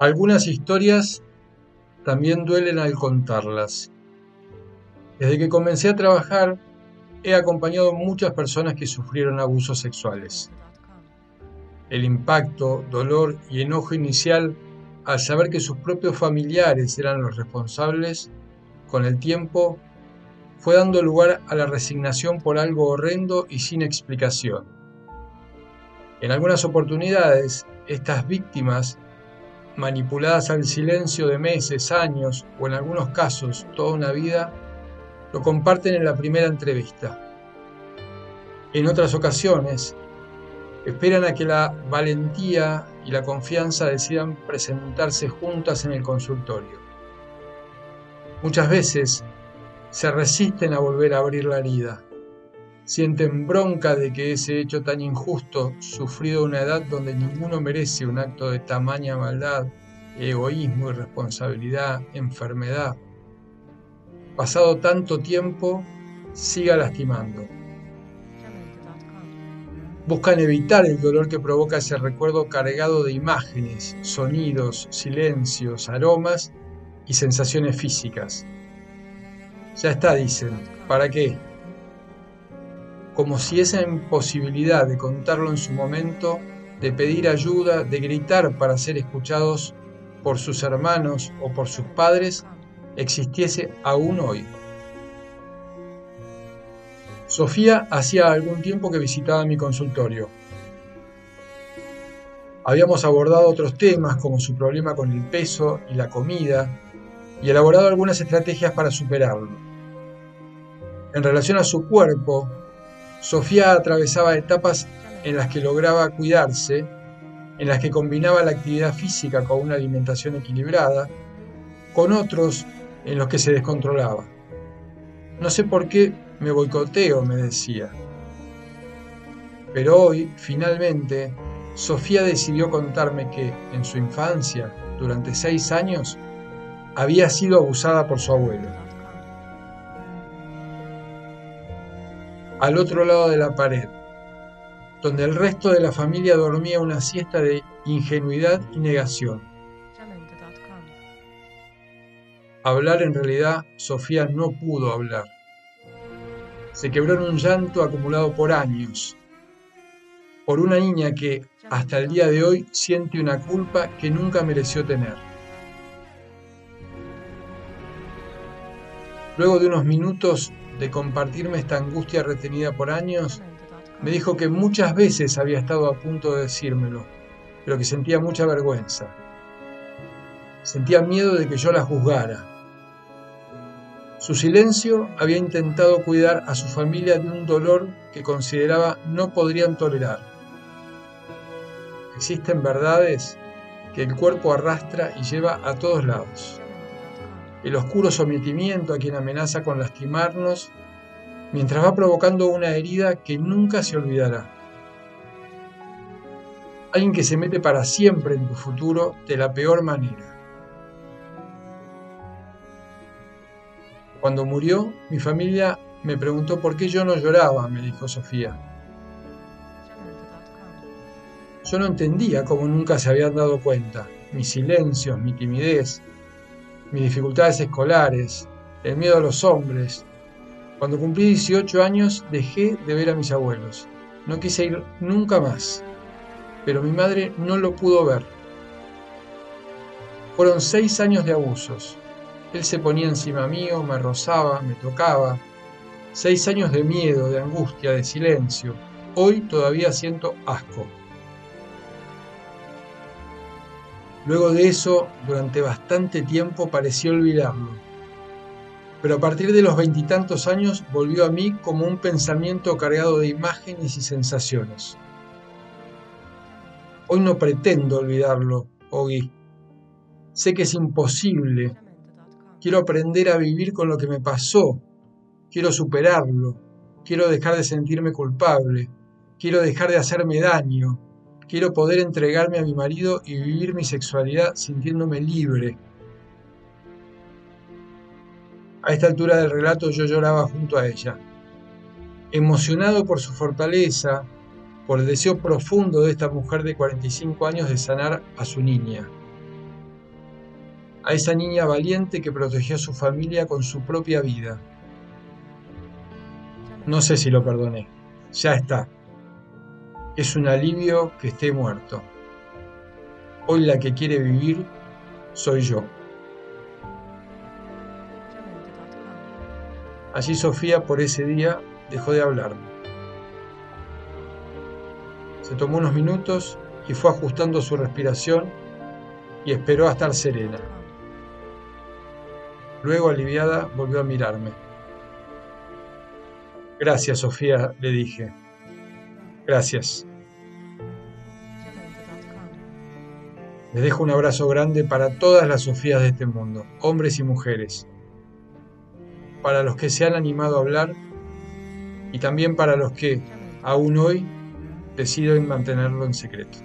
Algunas historias también duelen al contarlas. Desde que comencé a trabajar, he acompañado a muchas personas que sufrieron abusos sexuales. El impacto, dolor y enojo inicial al saber que sus propios familiares eran los responsables, con el tiempo fue dando lugar a la resignación por algo horrendo y sin explicación. En algunas oportunidades, estas víctimas, manipuladas al silencio de meses, años o en algunos casos toda una vida, lo comparten en la primera entrevista. En otras ocasiones, esperan a que la valentía y la confianza decidan presentarse juntas en el consultorio. Muchas veces se resisten a volver a abrir la herida. Sienten bronca de que ese hecho tan injusto, sufrido a una edad donde ninguno merece un acto de tamaña maldad, egoísmo, irresponsabilidad, enfermedad, pasado tanto tiempo, siga lastimando. Buscan evitar el dolor que provoca ese recuerdo cargado de imágenes, sonidos, silencios, aromas y sensaciones físicas. Ya está, dicen, ¿para qué? Como si esa imposibilidad de contarlo en su momento, de pedir ayuda, de gritar para ser escuchados por sus hermanos o por sus padres, existiese aún hoy. Sofía hacía algún tiempo que visitaba mi consultorio. Habíamos abordado otros temas como su problema con el peso y la comida y elaborado algunas estrategias para superarlo. En relación a su cuerpo, Sofía atravesaba etapas en las que lograba cuidarse, en las que combinaba la actividad física con una alimentación equilibrada, con otros en los que se descontrolaba. No sé por qué me boicoteo, me decía. Pero hoy, finalmente, Sofía decidió contarme que, en su infancia, durante seis años, había sido abusada por su abuelo. Al otro lado de la pared, donde el resto de la familia dormía una siesta de ingenuidad y negación. Hablar en realidad, Sofía no pudo hablar. Se quebró en un llanto acumulado por años, por una niña que hasta el día de hoy siente una culpa que nunca mereció tener. Luego de unos minutos de compartirme esta angustia retenida por años, me dijo que muchas veces había estado a punto de decírmelo, pero que sentía mucha vergüenza. Sentía miedo de que yo la juzgara. Su silencio había intentado cuidar a su familia de un dolor que consideraba no podrían tolerar. Existen verdades que el cuerpo arrastra y lleva a todos lados el oscuro sometimiento a quien amenaza con lastimarnos, mientras va provocando una herida que nunca se olvidará. Alguien que se mete para siempre en tu futuro de la peor manera. Cuando murió, mi familia me preguntó por qué yo no lloraba, me dijo Sofía. Yo no entendía cómo nunca se habían dado cuenta. Mis silencios, mi timidez, mis dificultades escolares, el miedo a los hombres. Cuando cumplí 18 años dejé de ver a mis abuelos. No quise ir nunca más, pero mi madre no lo pudo ver. Fueron seis años de abusos. Él se ponía encima mío, me rozaba, me tocaba. Seis años de miedo, de angustia, de silencio. Hoy todavía siento asco. Luego de eso, durante bastante tiempo pareció olvidarlo. Pero a partir de los veintitantos años volvió a mí como un pensamiento cargado de imágenes y sensaciones. Hoy no pretendo olvidarlo, Ogi. Sé que es imposible. Quiero aprender a vivir con lo que me pasó. Quiero superarlo. Quiero dejar de sentirme culpable. Quiero dejar de hacerme daño. Quiero poder entregarme a mi marido y vivir mi sexualidad sintiéndome libre. A esta altura del relato yo lloraba junto a ella, emocionado por su fortaleza, por el deseo profundo de esta mujer de 45 años de sanar a su niña. a esa niña valiente que protegió a su familia con su propia vida. No sé si lo perdoné. Ya está. Es un alivio que esté muerto. Hoy la que quiere vivir soy yo. Allí Sofía por ese día dejó de hablarme. Se tomó unos minutos y fue ajustando su respiración y esperó a estar serena. Luego, aliviada, volvió a mirarme. Gracias, Sofía, le dije. Gracias. Les dejo un abrazo grande para todas las Sofías de este mundo, hombres y mujeres, para los que se han animado a hablar y también para los que, aún hoy, deciden mantenerlo en secreto.